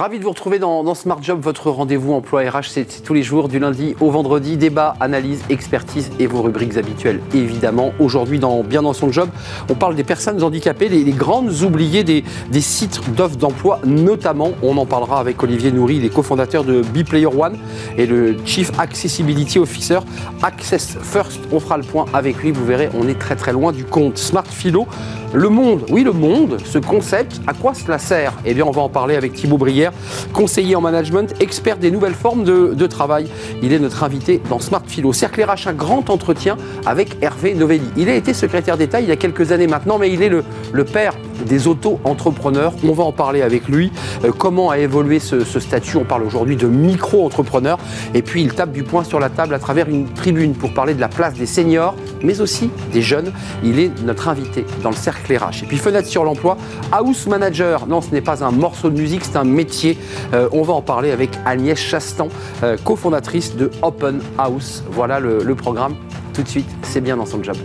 Ravi de vous retrouver dans, Smart Job, votre rendez-vous emploi RH. C'est tous les jours, du lundi au vendredi. Débat, analyse, expertise et vos rubriques habituelles, évidemment. Aujourd'hui, dans Bien dans son job, on parle des personnes handicapées, les, grandes oubliées des, sites d'offres d'emploi, notamment. On en parlera avec Olivier Nourri, les cofondateurs de Player One et le Chief Accessibility Officer Access First. On fera le point avec lui. Vous verrez, on est très très loin du compte. Smart Philo, le monde, oui le monde, ce concept, à quoi cela sert? Eh bien, on va en parler avec Thibaut Brière, conseiller en management, expert des nouvelles formes de, travail. Il est notre invité dans Smart Philo. Cercle RH, un grand entretien avec Hervé Novelli. Il a été secrétaire d'État il y a quelques années maintenant, mais il est le, père des auto-entrepreneurs. On va en parler avec lui. Euh, comment a évolué ce, statut? On parle aujourd'hui de micro-entrepreneur. Et puis il tape du poing sur la table à travers une tribune pour parler de la place des seniors, mais aussi des jeunes. Il est notre invité dans le cercle Et puis fenêtre sur l'emploi, house manager. Non, ce n'est pas un morceau de musique, c'est un métier. Euh, on va en parler avec Agnès Chastan, euh, cofondatrice de Open House. Voilà le programme. Tout de suite, c'est bien dans son job.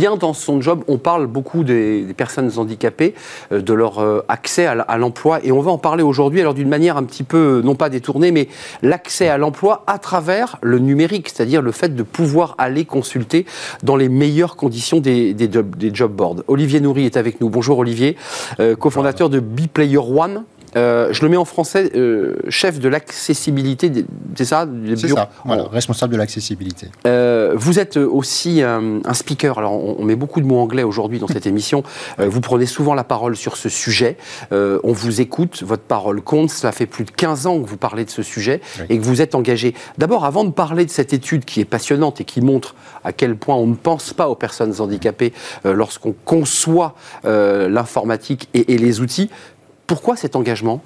Bien dans son job. On parle beaucoup des, personnes handicapées, euh, de leur euh, accès à l'emploi, et on va en parler aujourd'hui, alors d'une manière un petit peu, non pas détournée, mais l'accès à l'emploi à travers le numérique, c'est-à-dire le fait de pouvoir aller consulter dans les meilleures conditions des, job, boards. Olivier Nourri est avec nous. Bonjour Olivier, euh, cofondateur de Player One. Euh, je le mets en français, euh, chef de l'accessibilité, c'est ça C'est ça, responsable de l'accessibilité. Euh, vous êtes aussi un, speaker, alors on, met beaucoup de mots anglais aujourd'hui dans cette émission, vous prenez souvent la parole sur ce sujet, on vous écoute, votre parole compte, cela fait plus de 15 ans que vous parlez de ce sujet et que vous êtes engagé. D'abord, avant de parler de cette étude qui est passionnante et qui montre à quel point on ne pense pas aux personnes handicapées lorsqu'on conçoit l'informatique et les outils, pourquoi cet engagement?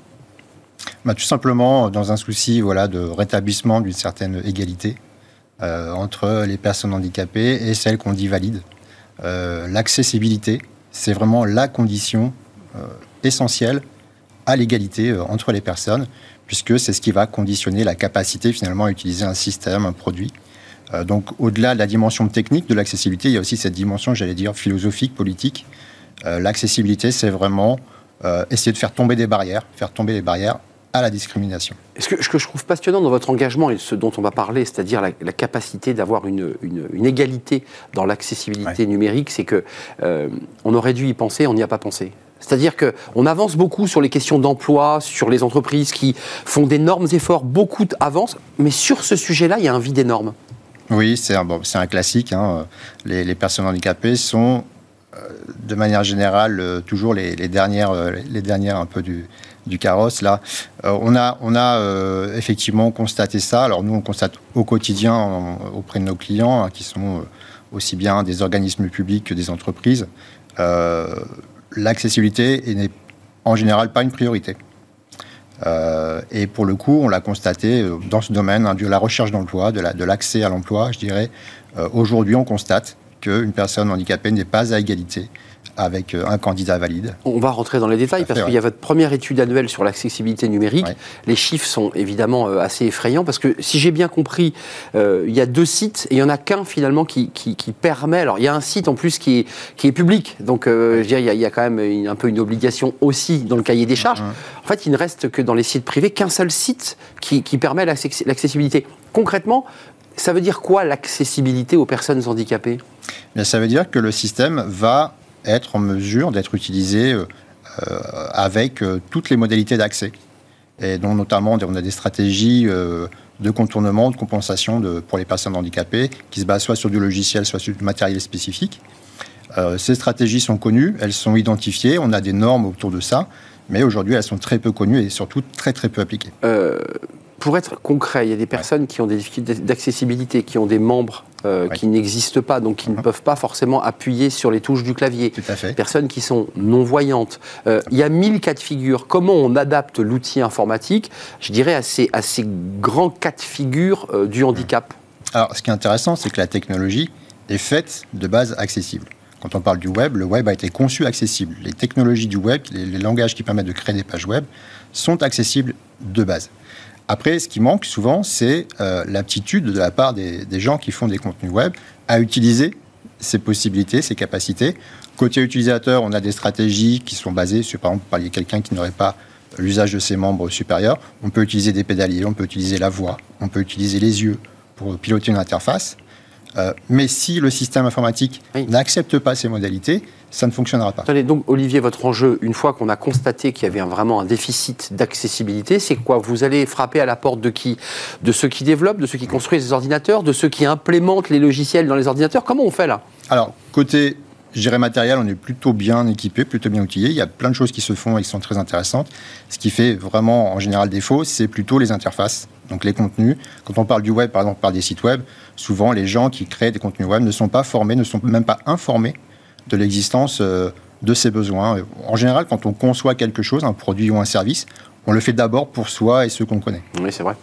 Bah, Tout simplement dans un souci voilà, de rétablissement d'une certaine égalité euh, entre les personnes handicapées et celles qu'on dit valides. Euh, l'accessibilité, c'est vraiment la condition euh, essentielle à l'égalité entre les personnes, puisque c'est ce qui va conditionner la capacité finalement à utiliser un système, un produit. donc au-delà de la dimension technique de l'accessibilité, il y a aussi cette dimension, j'allais dire, philosophique, politique. l'accessibilité, c'est vraiment euh, essayer de faire tomber des barrières, faire tomber les barrières à la discrimination. Ce que, ce que je trouve passionnant dans votre engagement et ce dont on va parler, c'est-à-dire la, capacité d'avoir une, une, égalité dans l'accessibilité numérique, c'est que euh, on aurait dû y penser, on n'y a pas pensé. C'est-à-dire qu'on avance beaucoup sur les questions d'emploi, sur les entreprises qui font d'énormes efforts, beaucoup avancent, mais sur ce sujet-là, il y a un vide énorme. Oui, c'est un, bon, un, classique. Hein. Les, les, personnes handicapées sont de manière générale, euh, toujours les, dernières, euh, les dernières un peu du, carrosse. Là, on a, on a effectivement constaté ça. Alors nous, on constate au quotidien auprès de nos clients, hein, qui sont aussi bien des organismes publics que des entreprises, l'accessibilité n'est en général pas une priorité. et pour le coup, on l'a constaté dans ce domaine hein, de la recherche d'emploi, de l'accès à l'emploi, je dirais. Aujourd'hui, on constate qu'une personne handicapée n'est pas à égalité avec euh, un candidat valide. On va rentrer dans les détails parce qu'il y a votre première étude annuelle sur l'accessibilité numérique. Les chiffres sont évidemment euh, assez effrayants parce que si j'ai bien compris, euh, il y a deux sites et il n'y en a qu'un finalement qui, permet. Alors il y a un site en plus qui est, qui est public, donc je dirais, il, y a, quand même un peu une obligation aussi dans le cahier des charges. En fait, il ne reste que dans les sites privés qu'un seul site qui, qui permet l'accessibilité. Concrètement, ça veut dire quoi l'accessibilité aux personnes handicapées? Ça veut dire que le système va être en mesure d'être utilisé euh, avec euh, toutes les modalités d'accès. Et dont notamment, on a des stratégies euh, de contournement, de compensation de, pour les personnes handicapées qui se basent soit sur du logiciel, soit sur du matériel spécifique. ces stratégies sont connues, elles sont identifiées, on a des normes autour de ça, mais aujourd'hui elles sont très peu connues et surtout très très peu appliquées pour être concret, il y a des personnes qui ont des difficultés d'accessibilité, qui ont des membres euh, qui n'existent pas, donc qui ne mhm. peuvent pas forcément appuyer sur les touches du clavier. Tout à fait. Personnes qui sont non-voyantes. Euh, il y a mille cas de figure. Comment on adapte l'outil informatique, je dirais, à ces, à ces grands cas de figure euh, du handicap? Alors, ce qui est intéressant, c'est que la technologie est faite de base accessible. Quand on parle du web, le web a été conçu accessible. Les technologies du web, les langages qui permettent de créer des pages web, sont accessibles de base. Après, ce qui manque souvent, c'est euh, l'aptitude de la part des, gens qui font des contenus web à utiliser ces possibilités, ces capacités. Côté utilisateur, on a des stratégies qui sont basées sur, par exemple, parler quelqu'un qui n'aurait pas l'usage de ses membres supérieurs. On peut utiliser des pédaliers, on peut utiliser la voix, on peut utiliser les yeux pour piloter une interface. Euh, mais si le système informatique n'accepte pas ces modalités, ça ne fonctionnera pas. Attendez, donc Olivier, votre enjeu, une fois qu'on a constaté qu'il y avait vraiment un déficit d'accessibilité, c'est quoi? Vous allez frapper à la porte de qui? De ceux qui développent, de ceux qui construisent les ordinateurs, de ceux qui implémentent les logiciels dans les ordinateurs? Comment on fait là? Alors, côté je dirais matériel, on est plutôt bien équipé, plutôt bien outillé. Il y a plein de choses qui se font et qui sont très intéressantes. Ce qui fait vraiment en général défaut, c'est plutôt les interfaces, donc les contenus. Quand on parle du web, par exemple, par des sites web, souvent les gens qui créent des contenus web ne sont pas formés, ne sont même pas informés de l'existence euh, de ces besoins. En général, quand on conçoit quelque chose, un produit ou un service, on le fait d'abord pour soi et ceux qu'on connaît. Oui, c'est vrai.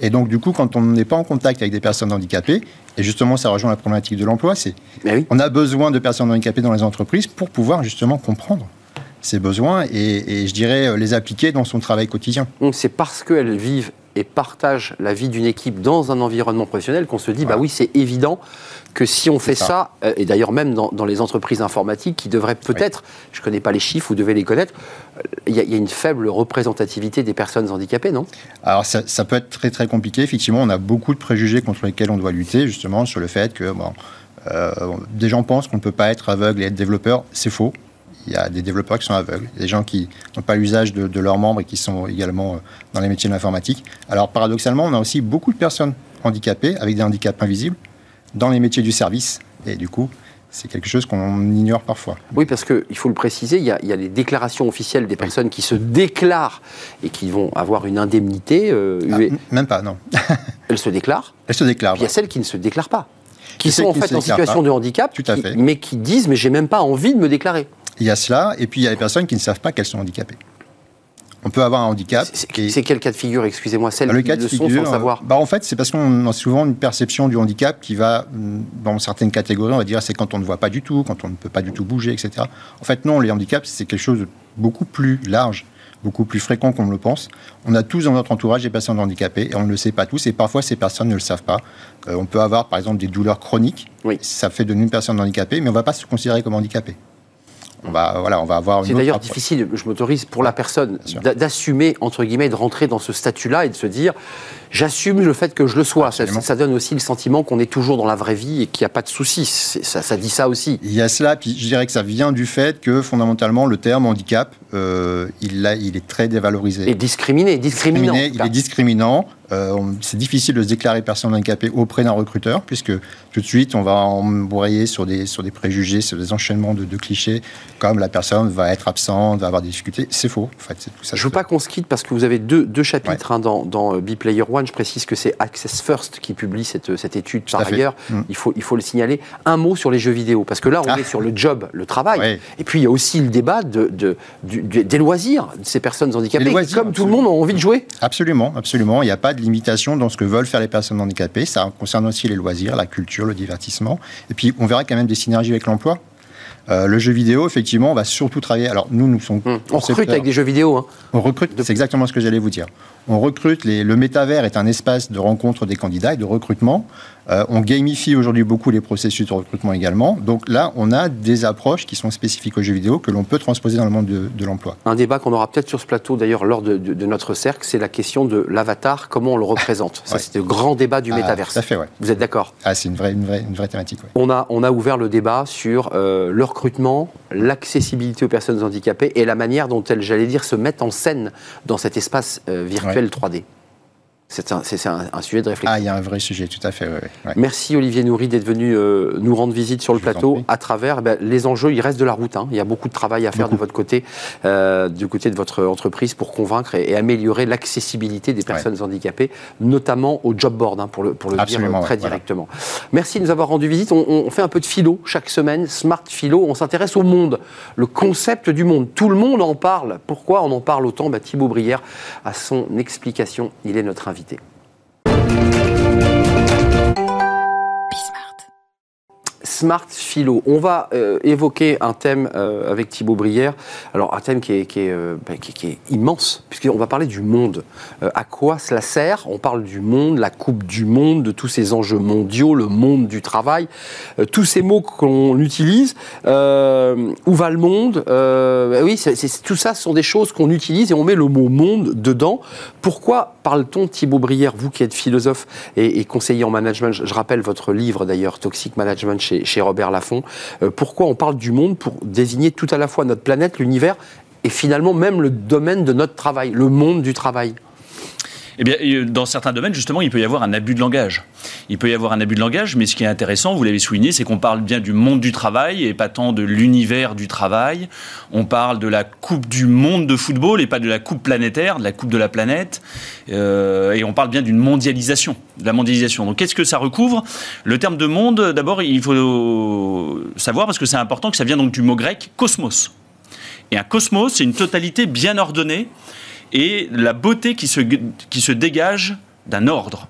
Et donc, du coup, quand on n'est pas en contact avec des personnes handicapées, et justement, ça rejoint la problématique de l'emploi, c'est oui. on a besoin de personnes handicapées dans les entreprises pour pouvoir justement comprendre ces besoins et, et je dirais les appliquer dans son travail quotidien. C'est parce qu'elles vivent et partagent la vie d'une équipe dans un environnement professionnel qu'on se dit, bah oui, c'est évident que si on fait ça, euh, et d'ailleurs même dans, les entreprises informatiques qui devraient peut-être, je ne connais pas les chiffres, vous devez les connaître, il y, a une faible représentativité des personnes handicapées, non? Alors ça, peut être très très compliqué, effectivement, on a beaucoup de préjugés contre lesquels on doit lutter, justement sur le fait que bon, euh, des gens pensent qu'on ne peut pas être aveugle et être développeur, c'est faux. Il y a des développeurs qui sont aveugles, des gens qui n'ont pas l'usage de, de, leurs membres et qui sont également dans les métiers de l'informatique. Alors paradoxalement, on a aussi beaucoup de personnes handicapées avec des handicaps invisibles dans les métiers du service. Et du coup, c'est quelque chose qu'on ignore parfois. Oui, parce qu'il faut le préciser, il y, a, il y, a, les déclarations officielles des personnes qui se déclarent et qui vont avoir une indemnité. Euh, ah, même pas, non. elles se déclarent Elles se déclarent. Il y a celles qui ne se déclarent pas. Qui sont en fait en situation de handicap, Tout à fait. mais qui disent mais j'ai même pas envie de me déclarer. Il y a cela, et puis il y a les personnes qui ne savent pas qu'elles sont handicapées on peut avoir un handicap. C'est quel cas de figure, excusez-moi, celle le cas de figure, sans savoir bah En fait, c'est parce qu'on a souvent une perception du handicap qui va, mm, dans certaines catégories, on va dire c'est quand on ne voit pas du tout, quand on ne peut pas du tout bouger, etc. En fait, non, les handicaps, c'est quelque chose de beaucoup plus large beaucoup plus fréquent qu'on le pense. On a tous dans notre entourage des personnes handicapées et on ne le sait pas tous et parfois ces personnes ne le savent pas. Euh, on peut avoir par exemple des douleurs chroniques, oui. ça fait de nous une personne handicapée, mais on ne va pas se considérer comme handicapé on va, voilà, on va avoir C'est d'ailleurs difficile, je m'autorise pour la personne d'assumer, entre guillemets, de rentrer dans ce statut-là et de se dire j'assume le fait que je le sois. Ça, donne aussi le sentiment qu'on est toujours dans la vraie vie et qu'il n'y a pas de soucis. Ça, ça, dit ça aussi. Il y a cela, puis je dirais que ça vient du fait que fondamentalement le terme handicap, euh, il, il est très dévalorisé. Et discriminé, discriminant. il est discriminant. Euh, c'est difficile de se déclarer personne handicapée auprès d'un recruteur, puisque tout de suite, on va embrayer sur des, sur des préjugés, sur des enchaînements de, clichés, comme la personne va être absente, va avoir des difficultés. C'est faux, en fait. Tout ça, je ne veux pas qu'on se quitte, parce que vous avez deux, deux chapitres hein, dans, dans euh, Player One. Je précise que c'est Access First qui publie cette, cette étude par ailleurs. Mm. Il, faut, il faut le signaler. Un mot sur les jeux vidéo, parce que là, on ah. est sur le job, le travail. Et puis, il y a aussi le débat de, de, des loisirs de ces personnes handicapées. comme tout le monde a envie de jouer. Absolument, absolument. Il n'y a pas de limitation dans ce que veulent faire les personnes handicapées. Ça concerne aussi les loisirs, la culture, le divertissement. Et puis, on verra quand même des synergies avec l'emploi. Euh, le jeu vidéo, effectivement, on va surtout travailler. Alors, nous, nous sommes. Hum, on recrute avec des jeux vidéo. Hein. On recrute, c'est exactement ce que j'allais vous dire. On recrute, les, le métavers est un espace de rencontre des candidats et de recrutement. Euh, on gamifie aujourd'hui beaucoup les processus de recrutement également. Donc là, on a des approches qui sont spécifiques aux jeux vidéo que l'on peut transposer dans le monde de, l'emploi. Un débat qu'on aura peut-être sur ce plateau d'ailleurs lors de, notre cercle, c'est la question de l'avatar, comment on le représente. Ça, c'est le grand débat du ah, métavers. fait, ouais. Vous êtes d'accord? Ah, c'est une vraie, une, vraie, une vraie thématique. On, a, on a ouvert le débat sur euh, le recrutement, l'accessibilité aux personnes handicapées et la manière dont elles, j'allais dire, se mettent en scène dans cet espace euh, virtuel 3D. C'est un, un, sujet de réflexion. Ah, il y a un vrai sujet, tout à fait. Merci Olivier Nourri d'être venu euh, nous rendre visite sur le plateau à travers eh ben, les enjeux. Il reste de la route. Hein. Il y a beaucoup de travail à faire de votre côté, euh, du côté de votre entreprise, pour convaincre et, améliorer l'accessibilité des personnes handicapées, notamment au job board, hein, pour le, pour le dire très directement. Merci de nous avoir rendu visite. On, on, fait un peu de philo chaque semaine, Smart Philo. On s'intéresse au monde, le concept du monde. Tout le monde en parle. Pourquoi on en parle autant? Bah, Thibaut Brière a son explication. Il est notre invité invités. Smart Philo. On va euh, évoquer un thème euh, avec Thibaut Brière. Alors, un thème qui est, euh, est immense, puisqu'on va parler du monde. À quoi cela sert? On parle du monde, la Coupe du Monde, de tous ces enjeux mondiaux, le monde du travail, tous ces mots qu'on utilise. Où va le monde? Bah Oui, c'est- tout ça sont des choses qu'on utilise et on met le mot monde dedans. Pourquoi parle-t-on, Thibaut Brière, vous qui êtes philosophe et, et conseiller en management, je, je rappelle votre livre d'ailleurs, Toxic Management chez, chez Robert Laffont, euh, pourquoi on parle du monde pour désigner tout à la fois notre planète, l'univers et finalement même le domaine de notre travail, le monde du travail? Eh bien, euh, dans certains domaines, justement, il peut y avoir un abus de langage. Il peut y avoir un abus de langage, mais ce qui est intéressant, vous l'avez souligné, c'est qu'on parle bien du monde du travail et pas tant de l'univers du travail. On parle de la Coupe du monde de football et pas de la Coupe planétaire, de la Coupe de la planète. Euh, et on parle bien d'une mondialisation, de la mondialisation. Donc, qu'est-ce que ça recouvre? Le terme de monde, d'abord, il faut savoir, parce que c'est important, que ça vient donc du mot grec cosmos. Et un cosmos, c'est une totalité bien ordonnée et la beauté qui se, qui se dégage d'un ordre.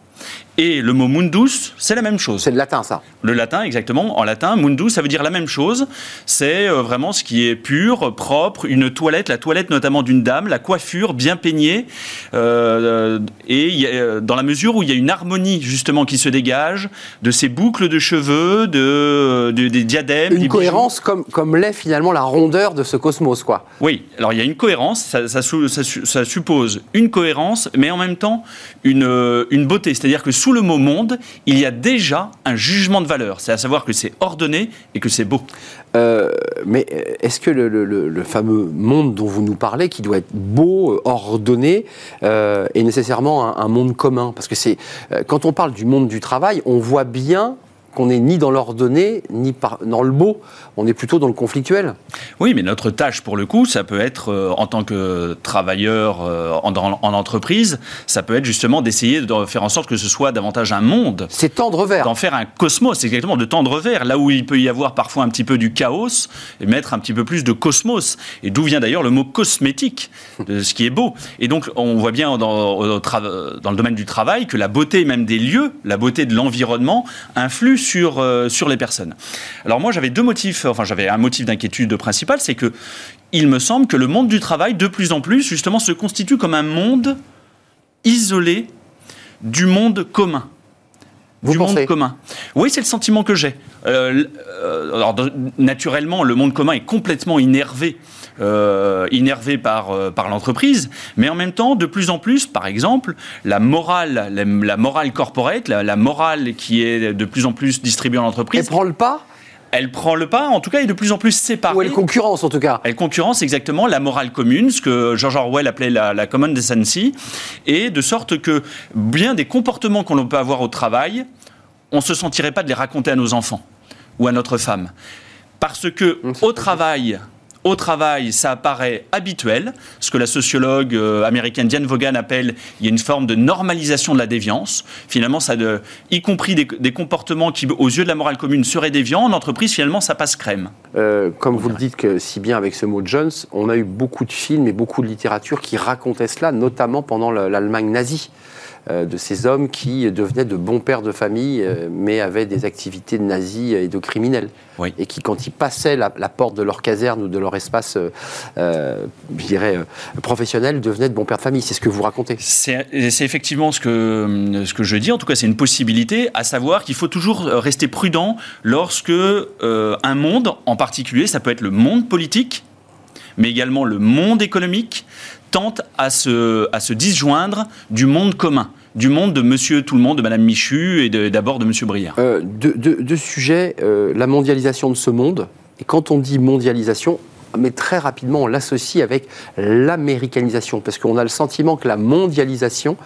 Et le mot mundus, c'est la même chose. C'est de latin ça. Le latin, exactement. En latin, mundus, ça veut dire la même chose. C'est euh, vraiment ce qui est pur, propre, une toilette, la toilette notamment d'une dame, la coiffure bien peignée. euh, et a, euh, dans la mesure où il y a une harmonie justement qui se dégage de ces boucles de cheveux, de, de- des diadèmes. des Une bijoux. cohérence comme, comme l'est finalement la rondeur de ce cosmos, quoi. Oui, alors il y a une cohérence, ça, ça suppose une cohérence, mais en même temps une, une beauté. C'est-à-dire que sous le mot monde, il y a déjà un jugement de valeur. C'est à savoir que c'est ordonné et que c'est beau. Euh, mais euh, est-ce que le, fameux monde dont vous nous parlez, qui doit être beau, euh, ordonné, est nécessairement un, un monde commun? Parce que c'est quand on parle du monde du travail, on voit bien qu'on n'est ni dans l'ordonné, ni dans le beau. On est plutôt dans le conflictuel. Oui, mais notre tâche, pour le coup, ça peut être, euh, en tant que travailleur euh, en, entreprise, ça peut être justement d'essayer de faire en sorte que ce soit davantage un monde. C'est tendre vers. d'en faire un cosmos, c'est exactement de tendre vers, là où il peut y avoir parfois un petit peu du chaos, et mettre un petit peu plus de cosmos. Et d'où vient d'ailleurs le mot cosmétique, de ce qui est beau. Et donc on voit bien dans, le domaine du travail que la beauté même des lieux, la beauté de l'environnement, influe sur, euh, sur les personnes. Alors moi j'avais deux motifs, enfin j'avais un motif d'inquiétude principal, c'est que il me semble que le monde du travail, de plus en plus, justement, se constitue comme un monde isolé du monde commun Vous du pensez? monde commun. Oui, c'est le sentiment que j'ai. Euh, euh, alors, naturellement, le monde commun est complètement innervé, euh, innervé par, euh, par l'entreprise, mais en même temps, de plus en plus, par exemple, la morale, la, la morale corporate, la, la morale qui est de plus en plus distribuée en Elle entreprise, prend le pas? elle prend le pas, en tout cas, est de plus en plus séparée. Ou elle concurrence en tout cas? Elle concurrence exactement la morale commune, ce que George Orwell appelait la, la common decency, et de sorte que bien des comportements qu'on peut avoir au travail, on ne se sentirait pas de les raconter à nos enfants ou à notre femme. Parce que au travail, au travail, ça apparaît habituel, ce que la sociologue euh, américaine Diane Vaughan appelle, il y a une forme de normalisation de la déviance. Finalement, ça de, y compris des, comportements qui, aux yeux de la morale commune, seraient déviants, en entreprise, finalement, ça passe crème. Euh, comme vous le dites si bien avec ce mot Jones, on a eu beaucoup de films et beaucoup de littérature qui racontaient cela, notamment pendant le- l'Allemagne nazie. Euh, de ces hommes qui devenaient de bons pères de famille, euh, mais avaient des activités de nazis et de criminels. Oui. Et qui, quand ils passaient la, la porte de leur caserne ou de leur espace, euh, je dirais, professionnel, devenaient de bons pères de famille. C'est ce que vous racontez. C'est effectivement ce que, ce que je dis, en tout cas c'est une possibilité, à savoir qu'il faut toujours rester prudent lorsque euh, un monde, en particulier, ça peut être le monde politique, mais également le monde économique, tente à se, disjoindre du monde commun, du monde de monsieur tout le monde, de madame Michu et de- d'abord de monsieur Brière. Euh, deux sujets, euh, la mondialisation de ce monde. Et quand on dit mondialisation, mais très rapidement, on l'associe avec l'américanisation, parce qu'on a le sentiment que la mondialisation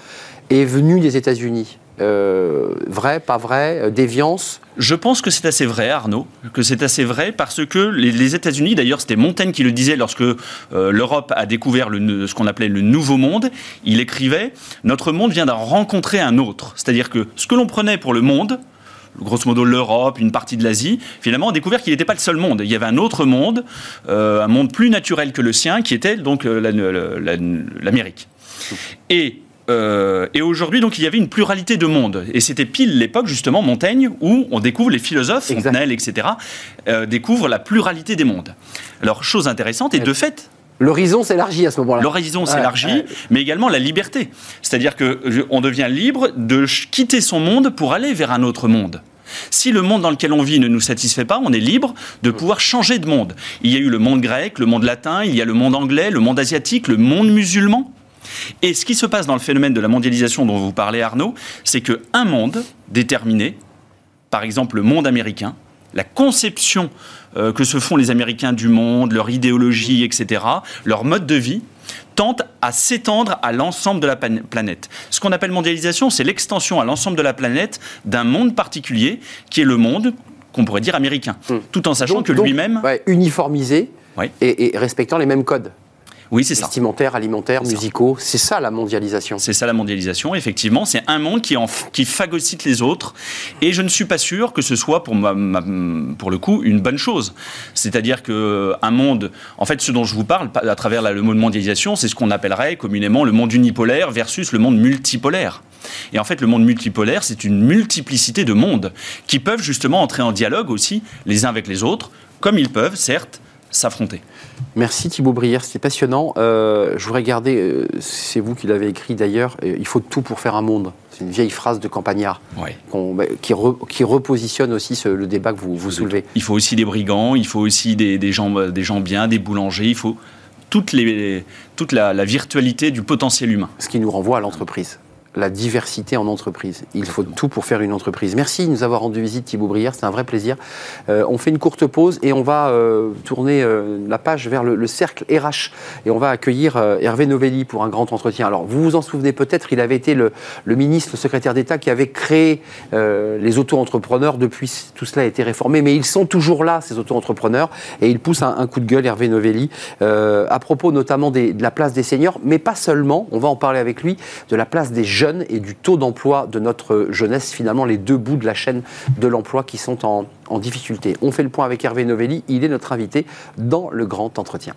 est venue des États-Unis. Euh, vrai, pas vrai, euh, déviance. Je pense que c'est assez vrai, Arnaud, que c'est assez vrai parce que les, États-Unis, d'ailleurs, c'était Montaigne qui le disait lorsque euh, l'Europe a découvert ce qu'on appelait le Nouveau Monde. Il écrivait Notre monde vient d'en rencontrer un autre. C'est-à-dire que ce que l'on prenait pour le monde, grosso modo l'Europe, une partie de l'Asie, finalement, on a découvert qu'il n'était pas le seul monde. Il y avait un autre monde, un monde plus naturel que le sien, qui était donc la- la- la- l'Amérique. Et euh, et aujourd'hui, donc, il y avait une pluralité de mondes. Et c'était pile l'époque, justement, Montaigne, où on découvre les philosophes, Fontenelle, etc., euh, découvrent la pluralité des mondes. Alors, chose intéressante, et de fait, L'horizon s'élargit à ce moment-là. L'horizon s'élargit, mais également la liberté. C'est-à-dire qu'on devient libre de quitter son monde pour aller vers un autre monde. Si le monde dans lequel on vit ne nous satisfait pas, on est libre de pouvoir changer de monde. Il y a eu le monde grec, le monde latin, il y a le monde anglais, le monde asiatique, le monde musulman. Et ce qui se passe dans le phénomène de la mondialisation dont vous parlez, Arnaud, c'est qu'un monde déterminé, par exemple le monde américain, la conception euh, que se font les Américains du monde, leur idéologie, etc., leur mode de vie, tente à s'étendre à l'ensemble de la planète. Ce qu'on appelle mondialisation, c'est l'extension à l'ensemble de la planète d'un monde particulier, qui est le monde qu'on pourrait dire américain, hmm. tout en sachant que lui-même... uniformisé et respectant les mêmes codes. Oui, c'est ça. Vestimentaires, alimentaires, musicaux. C'est ça la mondialisation. C'est ça la mondialisation, effectivement. C'est un monde qui, en, qui phagocyte les autres. Et je ne suis pas sûr que ce soit, pour, ma, pour le coup, une bonne chose. C'est-à-dire qu'un monde. En fait, ce dont je vous parle à travers le mot de mondialisation, c'est ce qu'on appellerait communément le monde unipolaire versus le monde multipolaire. Et en fait, le monde multipolaire, c'est une multiplicité de mondes qui peuvent justement entrer en dialogue aussi les uns avec les autres, comme ils peuvent, certes, s'affronter. Merci Thibaut Brière, c'était passionnant. Euh, je voudrais garder, euh, c'est vous qui l'avez écrit d'ailleurs, euh, il faut tout pour faire un monde. C'est une vieille phrase de Campagnard bah, qui, repositionne aussi le débat que vous, vous soulevez. Il faut aussi des brigands, il faut aussi des, gens, des gens bien, des boulangers, il faut toute, les, toute la virtualité du potentiel humain. Ce qui nous renvoie à l'entreprise la diversité en entreprise. Il faut tout pour faire une entreprise. Merci de nous avoir rendu visite, Thibaut Brière. C'est un vrai plaisir. Euh, on fait une courte pause et on va euh, tourner euh, la page vers le, cercle RH. Et on va accueillir Hervé Novelli pour un grand entretien. Alors, vous vous en souvenez peut-être, il avait été le, ministre, le secrétaire d'État qui avait créé les auto-entrepreneurs. Depuis, tout cela a été réformé. Mais ils sont toujours là, ces auto-entrepreneurs. Et il pousse un, coup de gueule, Hervé Novelli, à propos notamment de la place des seniors, mais pas seulement. On va en parler avec lui, de la place des jeunes et du taux d'emploi de notre jeunesse, finalement les deux bouts de la chaîne de l'emploi qui sont en, difficulté. On fait le point avec Hervé Novelli, il est notre invité dans le grand entretien.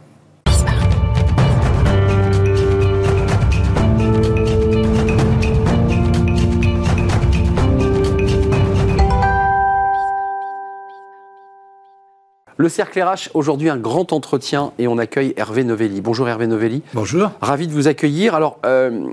Le Cercle RH, aujourd'hui un grand entretien et on accueille Hervé Novelli. Bonjour Hervé Novelli. Bonjour. Ravi de vous accueillir. Alors, euh,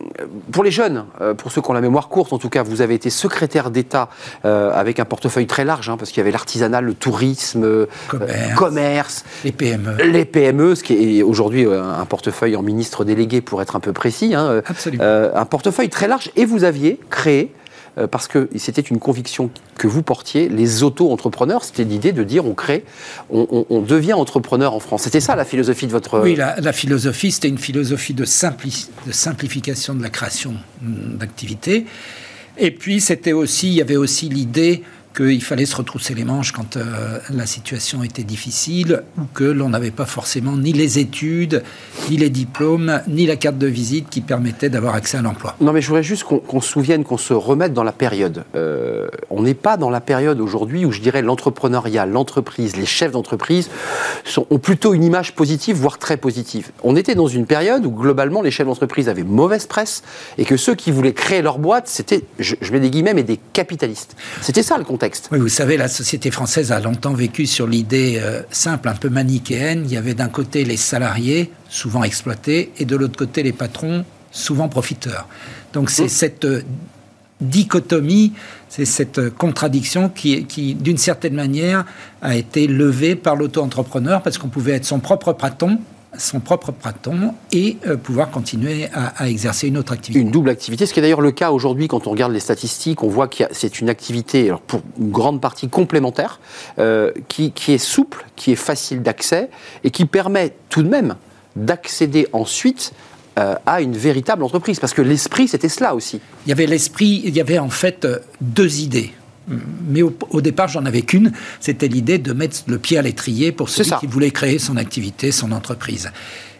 pour les jeunes, euh, pour ceux qui ont la mémoire courte en tout cas, vous avez été secrétaire d'État euh, avec un portefeuille très large, hein, parce qu'il y avait l'artisanat, le tourisme, commerce, commerce, les PME. Les PME, ce qui est aujourd'hui un portefeuille en ministre délégué pour être un peu précis. Hein, Absolument. un portefeuille très large et vous aviez créé euh, parce que c'était une conviction que vous portiez, les auto-entrepreneurs, c'était l'idée de dire on crée, on, devient entrepreneur en France. C'était ça la philosophie de votre... Oui, la, philosophie, c'était une philosophie de, simplification de la création hum, d'activités. Et puis, c'était aussi, il y avait aussi l'idée qu'il fallait se retrousser les manches quand euh, la situation était difficile ou que l'on n'avait pas forcément ni les études, ni les diplômes, ni la carte de visite qui permettait d'avoir accès à l'emploi. Non, mais je voudrais juste qu'on se souvienne, qu'on se remette dans la période. Euh, on n'est pas dans la période aujourd'hui où je dirais l'entrepreneuriat, l'entreprise, les chefs d'entreprise ont plutôt une image positive, voire très positive. On était dans une période où globalement les chefs d'entreprise avaient mauvaise presse et que ceux qui voulaient créer leur boîte, c'était, je, je mets des guillemets, mais des capitalistes. C'était ça le contexte. Oui, vous savez, la société française a longtemps vécu sur l'idée euh, simple, un peu manichéenne. Il y avait d'un côté les salariés, souvent exploités, et de l'autre côté les patrons, souvent profiteurs. Donc c'est mmh. cette euh, dichotomie, c'est cette euh, contradiction qui, qui d'une certaine manière, a été levée par l'auto-entrepreneur parce qu'on pouvait être son propre patron son propre patron et euh, pouvoir continuer à, exercer une autre activité. Une double activité, ce qui est d'ailleurs le cas aujourd'hui quand on regarde les statistiques, on voit que c'est une activité, alors pour une grande partie complémentaire, euh, qui, qui, est souple, qui est facile d'accès et qui permet tout de même d'accéder ensuite euh, à une véritable entreprise. Parce que l'esprit, c'était cela aussi. Il y avait l'esprit, il y avait en fait deux idées mais au, départ, j'en avais qu'une. C'était l'idée de mettre le pied à l'étrier pour celui qui voulait créer son activité, son entreprise.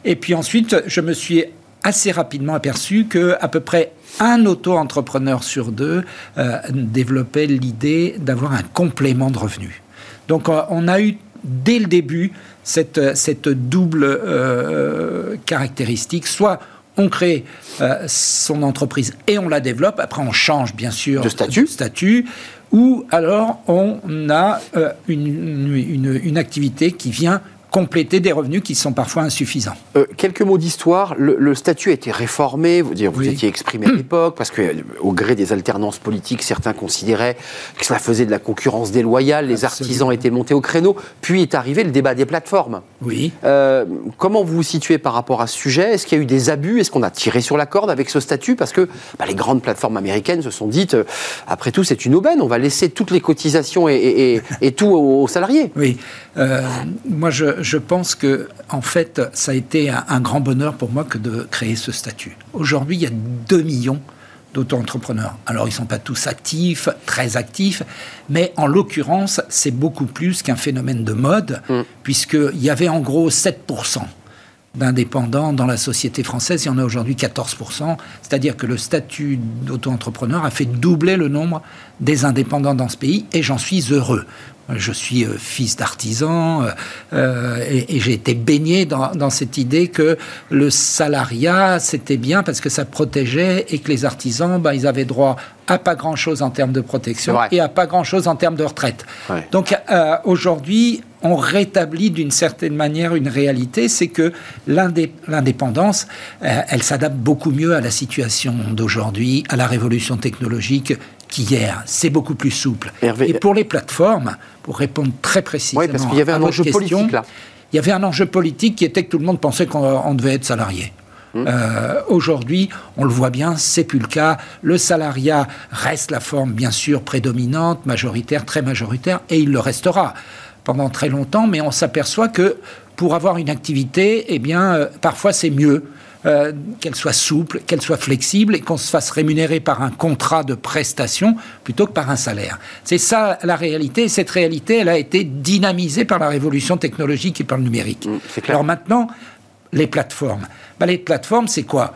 Et puis ensuite, je me suis assez rapidement aperçu que à peu près un auto-entrepreneur sur deux euh, développait l'idée d'avoir un complément de revenus. Donc euh, on a eu dès le début cette, cette double euh, caractéristique, soit on crée euh, son entreprise et on la développe. Après, on change bien sûr de statut. statut ou alors on a euh, une, une, une, activité qui vient compléter des revenus qui sont parfois insuffisants. Euh, quelques mots d'histoire. Le, statut a été réformé. Vous, étiez exprimé à l'époque parce que, au gré des alternances politiques, certains considéraient que cela faisait de la concurrence déloyale. Les artisans étaient montés au créneau. Puis est arrivé le débat des plateformes. Oui. Euh, comment vous vous situez par rapport à ce sujet? Est-ce qu'il y a eu des abus? Est-ce qu'on a tiré sur la corde avec ce statut? Parce que bah, les grandes plateformes américaines se sont dites, euh, après tout, c'est une aubaine. On va laisser toutes les cotisations et, et, tout aux, salariés. Oui. moi, je, je pense que, en fait, ça a été un, grand bonheur pour moi que de créer ce statut. Aujourd'hui, il y a 2 millions d'auto-entrepreneurs. Alors, ils ne sont pas tous actifs, très actifs, mais en l'occurrence, c'est beaucoup plus qu'un phénomène de mode, mm. puisqu'il y avait en gros 7% d'indépendants dans la société française, il y en a aujourd'hui 14%, c'est-à-dire que le statut d'auto-entrepreneur a fait doubler le nombre des indépendants dans ce pays, et j'en suis heureux. Je suis euh, fils d'artisan euh, euh, et, j'ai été baigné dans, cette idée que le salariat, c'était bien parce que ça protégeait et que les artisans, bah, ils avaient droit à pas grand-chose en termes de protection et à pas grand-chose en termes de retraite. Donc aujourd'hui, on rétablit d'une certaine manière une réalité, c'est que l'indépendance, elle s'adapte beaucoup mieux à la situation d'aujourd'hui, à la révolution technologique qu'hier. C'est beaucoup plus souple. Et pour les plateformes, pour répondre très précisément oui, parce qu'il y avait un enjeu politique là. Il y avait un enjeu politique qui était que tout le monde pensait qu'on devait être salarié. Hum. Euh, aujourd'hui, on le voit bien, c'est plus le cas. Le salariat reste la forme, bien sûr, prédominante, majoritaire, très majoritaire, et il le restera pendant très longtemps. Mais on s'aperçoit que pour avoir une activité, eh bien, euh, parfois c'est mieux euh, qu'elle soit souple, qu'elle soit flexible et qu'on se fasse rémunérer par un contrat de prestation plutôt que par un salaire. C'est ça la réalité. Et cette réalité, elle a été dynamisée par la révolution technologique et par le numérique. Mmh, Alors maintenant, les plateformes. Bah, les plateformes, c'est quoi?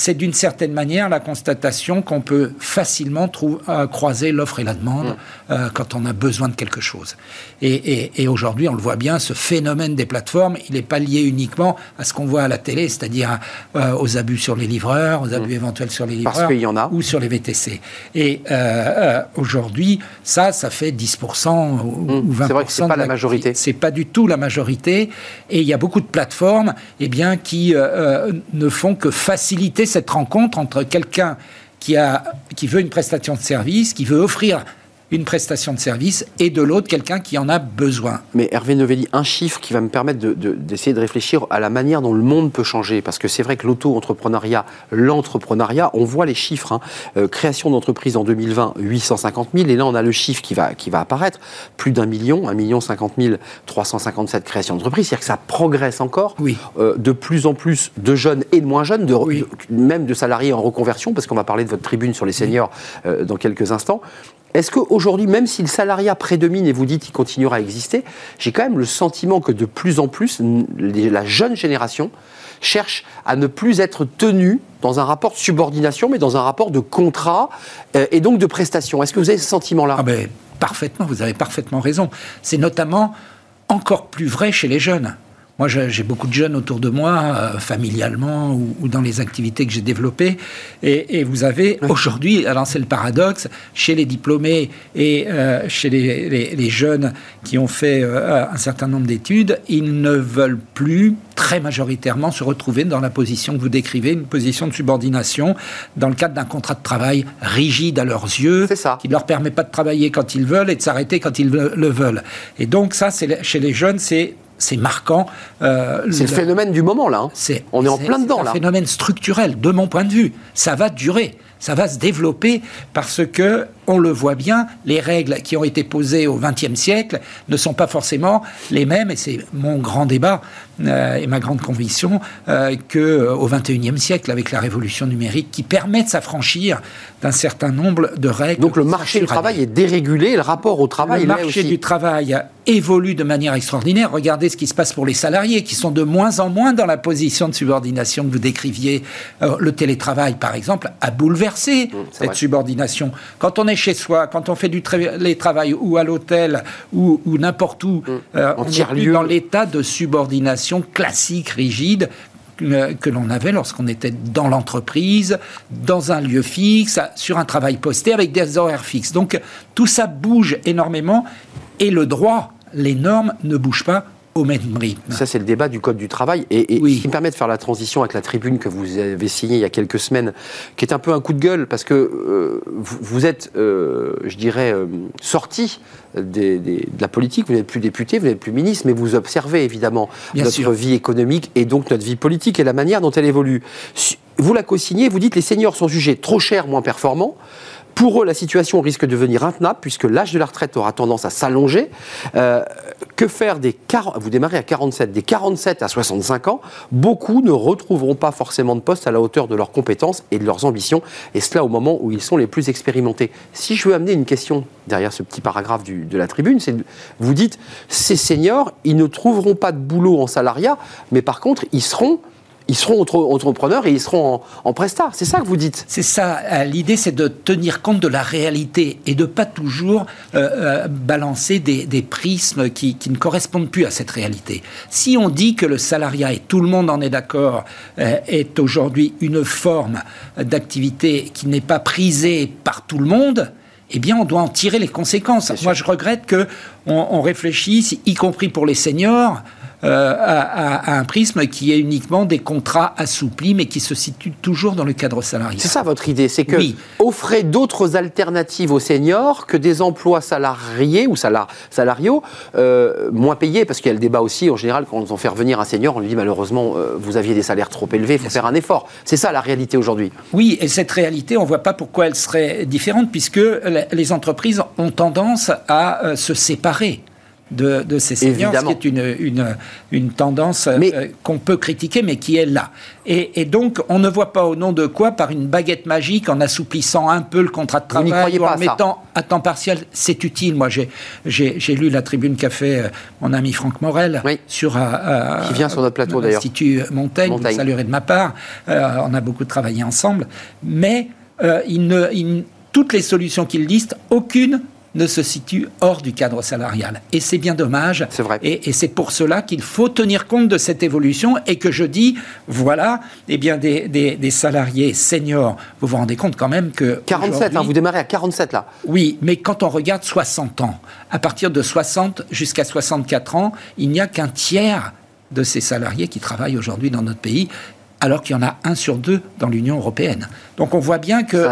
C'est d'une certaine manière la constatation qu'on peut facilement euh, croiser l'offre et la demande mm. euh, quand on a besoin de quelque chose. Et, aujourd'hui, on le voit bien, ce phénomène des plateformes, il n'est pas lié uniquement à ce qu'on voit à la télé, c'est-à-dire euh, aux abus sur les livreurs, aux abus mm. éventuels sur les livreurs, y en a. ou sur les VTC. Et aujourd'hui, ça, ça fait 10% ou, 20%. Mm. C'est vrai que c'est pas la, majorité. C'est pas du tout la majorité. Et il y a beaucoup de plateformes, eh bien, qui ne font que faciliter cette rencontre entre quelqu'un qui, veut une prestation de service, qui veut offrir une prestation de service et de l'autre quelqu'un qui en a besoin. Mais Hervé Novelli, un chiffre qui va me permettre d'essayer de, réfléchir à la manière dont le monde peut changer, parce que c'est vrai que l'auto-entrepreneuriat, l'entrepreneuriat, on voit les chiffres. Hein. Euh, création d'entreprises en 2020, 850 000, et là on a le chiffre qui va, qui va apparaître, plus d'un million, 1 million 50 357 créations d'entreprises, c'est-à-dire que ça progresse encore. Oui. Euh, de plus en plus de jeunes et de moins jeunes, de, même de salariés en reconversion, parce qu'on va parler de votre tribune sur les seniors euh, dans quelques instants. Est-ce qu'aujourd'hui, même si le salariat prédomine et vous dites qu'il continuera à exister, j'ai quand même le sentiment que de plus en plus, la jeune génération cherche à ne plus être tenue dans un rapport de subordination, mais dans un rapport de contrat euh, et donc de prestation. Est-ce que vous avez ce sentiment-là? Ah ben, Parfaitement, vous avez parfaitement raison. C'est notamment encore plus vrai chez les jeunes. Moi, j'ai beaucoup de jeunes autour de moi, euh, familialement ou, dans les activités que j'ai développées. Et, vous avez aujourd'hui, alors c'est le paradoxe, chez les diplômés et euh, chez les, jeunes qui ont fait euh, un certain nombre d'études, ils ne veulent plus très majoritairement se retrouver dans la position que vous décrivez, une position de subordination, dans le cadre d'un contrat de travail rigide à leurs yeux, qui ne leur permet pas de travailler quand ils veulent et de s'arrêter quand ils le veulent. Et donc ça, chez les jeunes, c'est c'est marquant. Euh, c'est le, phénomène du moment, là. Hein. On est en plein dedans, là. C'est un phénomène structurel, de mon point de vue. Ça va durer ça va se développer parce que, on le voit bien, les règles qui ont été posées au XXe siècle ne sont pas forcément les mêmes, et c'est mon grand débat euh, et ma grande conviction, euh, qu'au XXIe siècle, avec la révolution numérique, qui permet de s'affranchir d'un certain nombre de règles. Donc le marché du travail est dérégulé, le rapport au travail... Le marché du travail évolue de manière extraordinaire. Regardez ce qui se passe pour les salariés, qui sont de moins en moins dans la position de subordination que vous décriviez. Euh, le télétravail, par exemple, a bouleversé Mmh, cette subordination. Quand on est chez soi, quand on fait du télétravail ou à l'hôtel ou, n'importe où, mmh. euh, on est dans l'état de subordination classique, rigide, que l'on avait lorsqu'on était dans l'entreprise, dans un lieu fixe, sur un travail posté, avec des horaires fixes. Donc tout ça bouge énormément et le droit, les normes ne bougent pas au même rythme. Ça, c'est le débat du Code du travail. Et, ce qui me permet de faire la transition avec la tribune que vous avez signée il y a quelques semaines, qui est un peu un coup de gueule, parce que euh, vous, êtes, euh, je dirais, euh, sorti de la politique, vous n'êtes plus député, vous n'êtes plus ministre, mais vous observez évidemment notre vie économique et donc notre vie politique et la manière dont elle évolue. Vous la co-signez, vous dites les seniors sont jugés trop chers, moins performants. Pour eux, la situation risque de devenir intenable puisque l'âge de la retraite aura tendance à s'allonger. Euh, que faire des 40, vous démarrez à 47, des 47 à 65 ans, beaucoup ne retrouveront pas forcément de poste à la hauteur de leurs compétences et de leurs ambitions, et cela au moment où ils sont les plus expérimentés. Si je veux amener une question derrière ce petit paragraphe de la tribune, c'est vous dites ces seniors, ils ne trouveront pas de boulot en salariat, mais par contre, ils seront ils seront entrepreneurs et ils seront en, en prestat. C'est ça que vous dites C'est ça. Euh, l'idée, c'est de tenir compte de la réalité et de pas toujours euh, euh, balancer des, prismes qui, ne correspondent plus à cette réalité. Si on dit que le salariat, et tout le monde en est d'accord, est aujourd'hui une forme d'activité qui n'est pas prisée par tout le monde, eh bien, on doit en tirer les conséquences. Moi, je regrette que on réfléchisse, y compris pour les seniors, euh, à, un prisme qui est uniquement des contrats assouplis, mais qui se situe toujours dans le cadre salarié. C'est ça votre idée, c'est que offrez d'autres alternatives aux seniors que des emplois salariés ou salariaux euh, moins payés, parce qu'il y a le débat aussi en général quand on fait revenir un senior, on lui dit malheureusement euh, vous aviez des salaires trop élevés, il faut faire un effort. C'est ça la réalité aujourd'hui. Oui, et cette réalité, on ne voit pas pourquoi elle serait différente, puisque les entreprises ont tendance à se séparer de, ces seniors, ce qui est une, une, une tendance euh, qu'on peut critiquer, mais qui est là. Et, donc, on ne voit pas au nom de quoi, par une baguette magique, en assouplissant un peu le contrat de travail, ou en mettant à temps partiel, c'est utile. Moi, j'ai lu la tribune qu'a fait euh, mon ami Franck Morel sur... Euh, qui vient sur notre plateau, d'ailleurs. L'Institut Montaigne, Montaigne. saluerait de ma part. on a beaucoup travaillé ensemble. Mais il ne, toutes les solutions qu'il liste, aucune ne se situe hors du cadre salarial. Et c'est bien dommage. C'est vrai. Et, c'est pour cela qu'il faut tenir compte de cette évolution et que je dis, voilà, eh bien, des, salariés seniors, vous vous rendez compte quand même que... 47, hein, vous démarrez à 47 là. Oui, mais quand on regarde 60 ans, à partir de 60 jusqu'à 64 ans, il n'y a qu'un tiers de ces salariés qui travaillent aujourd'hui dans notre pays alors qu'il y en a un sur deux dans l'Union européenne. Donc on voit bien que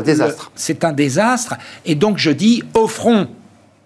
c'est un désastre. Et donc je dis, offrons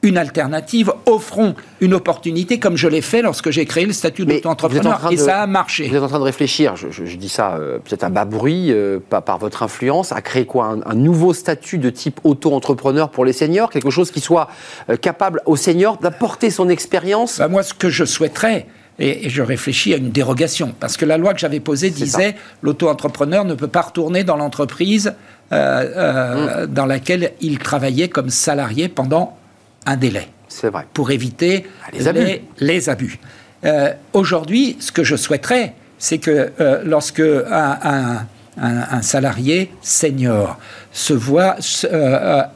une alternative, offrons une opportunité, comme je l'ai fait lorsque j'ai créé le statut d'auto-entrepreneur, et ça a marché. Vous êtes en train de réfléchir, je, dis ça euh, peut-être à bas bruit, euh, par votre influence, à créer quoi un, nouveau statut de type auto-entrepreneur pour les seniors, quelque chose qui soit euh, capable aux seniors d'apporter son expérience bah, Moi, ce que je souhaiterais, et, je réfléchis à une dérogation. Parce que la loi que j'avais posée disait l'auto-entrepreneur ne peut pas retourner dans l'entreprise euh, euh, mmh. dans laquelle il travaillait comme salarié pendant un délai. C'est vrai. Pour éviter ah, les abus. Les, abus. Euh, aujourd'hui, ce que je souhaiterais, c'est que lorsque un, un, salarié senior se voit,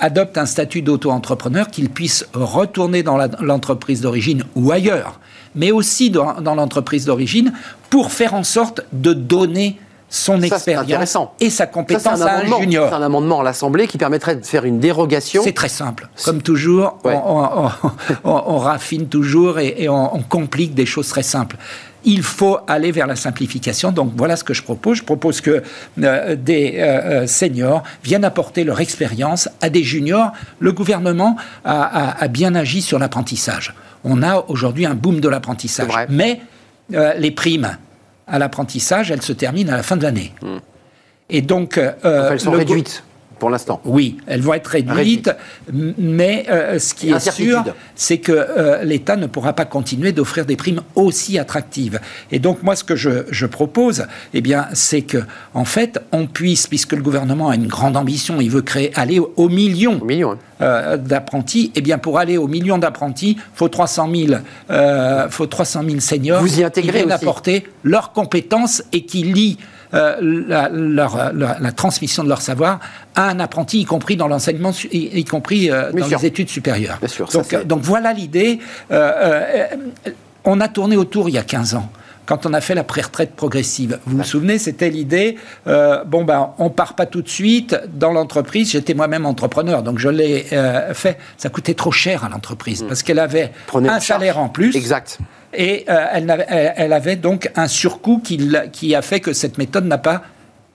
adopte un statut d'auto-entrepreneur, qu'il puisse retourner dans l'entreprise d'origine ou ailleurs mais aussi dans, l'entreprise d'origine, pour faire en sorte de donner son expérience et sa compétence à un junior. C'est un amendement à l'Assemblée qui permettrait de faire une dérogation. C'est très simple. Comme toujours, on, raffine toujours et, on, complique des choses très simples. Il faut aller vers la simplification. Donc voilà ce que je propose. Je propose que euh, des euh, euh, seniors viennent apporter leur expérience à des juniors. Le gouvernement a bien agi sur l'apprentissage on a aujourd'hui un boom de l'apprentissage. Mais euh, les primes à l'apprentissage, elles se terminent à la fin de l'année. Hmm. Et donc, euh, elles sont réduites pour l'instant. Oui, elles vont être réduites, mais euh, ce qui est sûr, c'est que euh, l'État ne pourra pas continuer d'offrir des primes aussi attractives. Et donc moi, ce que je, propose, eh bien, c'est que en fait, on puisse, puisque le gouvernement a une grande ambition, il veut créer aller au million, euh, d'apprentis. Eh bien, pour aller au million d'apprentis, faut 300 000, faut 300 000 seniors Vous y intégrez qui viennent apporter leurs compétences et qui lient euh, la, transmission de leur savoir à un apprenti, y compris dans l'enseignement, y, compris euh, dans les études supérieures. Bien sûr, donc, donc, voilà l'idée. Euh, on a tourné autour il y a 15 ans quand on a fait la pré-retraite progressive. Vous vous souvenez, c'était l'idée, euh, bon, ben, on part pas tout de suite dans l'entreprise. J'étais moi-même entrepreneur, donc je l'ai euh, fait. Ça coûtait trop cher à l'entreprise mm. parce qu'elle avait un salaire en plus. Exact. Et elle, avait, elle, avait, donc un surcoût qui, a fait que cette méthode n'a pas,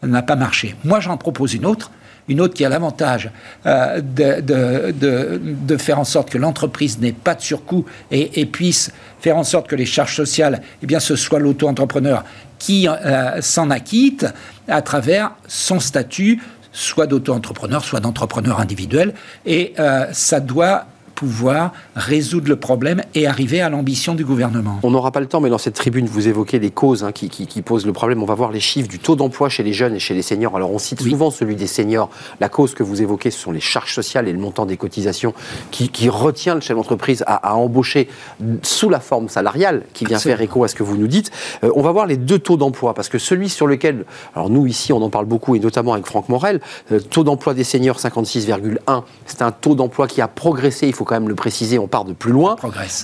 pas marché. Moi, j'en propose une autre une autre qui a l'avantage euh, de, faire en sorte que l'entreprise n'ait pas de surcoût et, puisse faire en sorte que les charges sociales, eh bien, ce soit l'auto-entrepreneur qui euh, s'en acquitte à travers son statut, soit d'auto-entrepreneur, soit d'entrepreneur individuel. Et euh, ça doit pouvoir résoudre le problème et arriver à l'ambition du gouvernement. On n'aura pas le temps, mais dans cette tribune, vous évoquez les causes hein, qui, posent le problème. On va voir les chiffres du taux d'emploi chez les jeunes et chez les seniors. Alors on cite souvent celui des seniors. La cause que vous évoquez, ce sont les charges sociales et le montant des cotisations qui, retient le chef d'entreprise à, embaucher sous la forme salariale, qui vient faire écho à ce que vous nous dites. Euh, on va voir les deux taux d'emploi, parce que celui sur lequel, alors nous ici on en parle beaucoup, et notamment avec Franck Morel, euh, taux d'emploi des seniors 56,1, c'est un taux d'emploi qui a progressé, il faut quand même le préciser, on part de plus loin.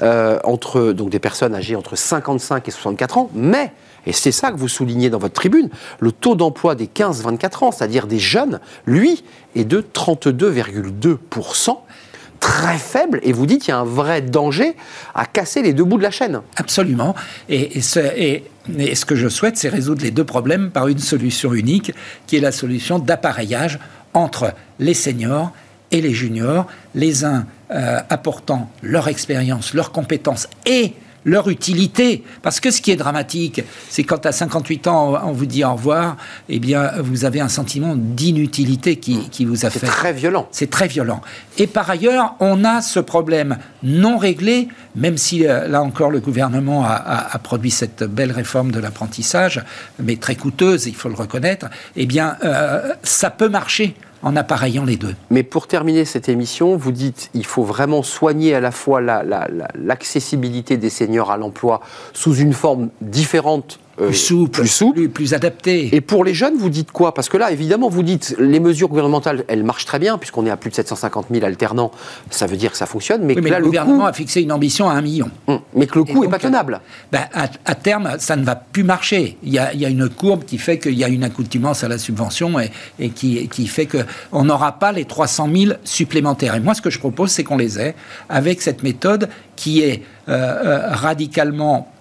Euh, entre donc des personnes âgées entre 55 et 64 ans, mais et c'est ça que vous soulignez dans votre tribune, le taux d'emploi des 15-24 ans, c'est-à-dire des jeunes, lui, est de 32,2% très faible et vous dites qu'il y a un vrai danger à casser les deux bouts de la chaîne. Absolument. Et, ce, et, ce, que je souhaite, c'est résoudre les deux problèmes par une solution unique, qui est la solution d'appareillage entre les seniors et les juniors, les uns euh, apportant leur expérience, leurs compétences et leur utilité. Parce que ce qui est dramatique, c'est quand à 58 ans, on vous dit au revoir, eh bien, vous avez un sentiment d'inutilité qui, qui, vous a fait. C'est très violent. C'est très violent. Et par ailleurs, on a ce problème non réglé, même si, euh, là encore, le gouvernement a, a, produit cette belle réforme de l'apprentissage, mais très coûteuse, il faut le reconnaître, eh bien, euh, ça peut marcher en appareillant les deux. Mais pour terminer cette émission, vous dites il faut vraiment soigner à la fois l'accessibilité des seniors à l'emploi sous une forme différente plus souple, plus, souple. Plus, adapté. Et pour les jeunes, vous dites quoi? Parce que là, évidemment, vous dites les mesures gouvernementales, elles marchent très bien, puisqu'on est à plus de 750 000 alternants. Ça veut dire que ça fonctionne. Mais, le, gouvernement a fixé une ambition à un million. Hum, mais que le coût n'est pas tenable. Ben, à, terme, ça ne va plus marcher. Il y a, une courbe qui fait qu'il y a une accoutumance à la subvention et, qui, qui fait qu'on n'aura pas les 300 000 supplémentaires. Et moi, ce que je propose, c'est qu'on les ait avec cette méthode qui est euh, euh, radicalement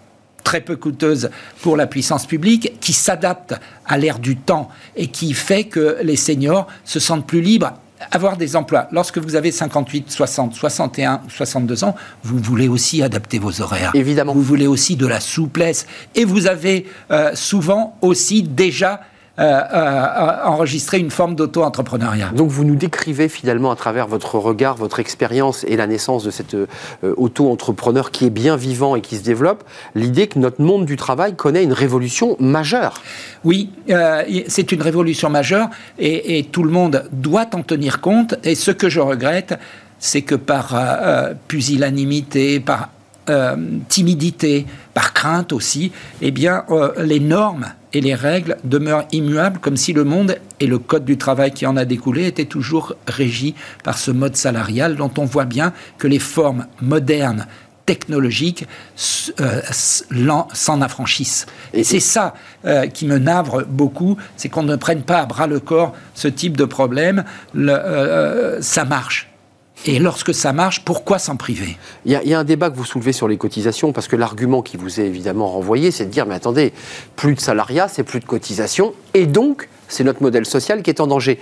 très peu coûteuse pour la puissance publique, qui s'adapte à l'ère du temps et qui fait que les seniors se sentent plus libres avoir des emplois. Lorsque vous avez 58, 60, 61, 62 ans, vous voulez aussi adapter vos horaires. Évidemment. Vous voulez aussi de la souplesse. Et vous avez euh, souvent aussi déjà enregistrer une forme d'auto-entrepreneuriat. Donc vous nous décrivez finalement à travers votre regard, votre expérience et la naissance de cet euh, auto-entrepreneur qui est bien vivant et qui se développe, l'idée que notre monde du travail connaît une révolution majeure. Oui, c'est une révolution majeure et, et, tout le monde doit en tenir compte. Et ce que je regrette, c'est que par pusillanimité, par timidité, par crainte aussi, eh bien, les normes et les règles demeurent immuables comme si le monde et le code du travail qui en a découlé étaient toujours régis par ce mode salarial dont on voit bien que les formes modernes technologiques euh, s'en affranchissent. Et c'est ça euh, qui me navre beaucoup, c'est qu'on ne prenne pas à bras le corps ce type de problème. Euh, ça marche. Et lorsque ça marche, pourquoi s'en priver? Il y, a, un débat que vous soulevez sur les cotisations, parce que l'argument qui vous est évidemment renvoyé, c'est de dire, mais attendez, plus de salariat, c'est plus de cotisations, et donc, c'est notre modèle social qui est en danger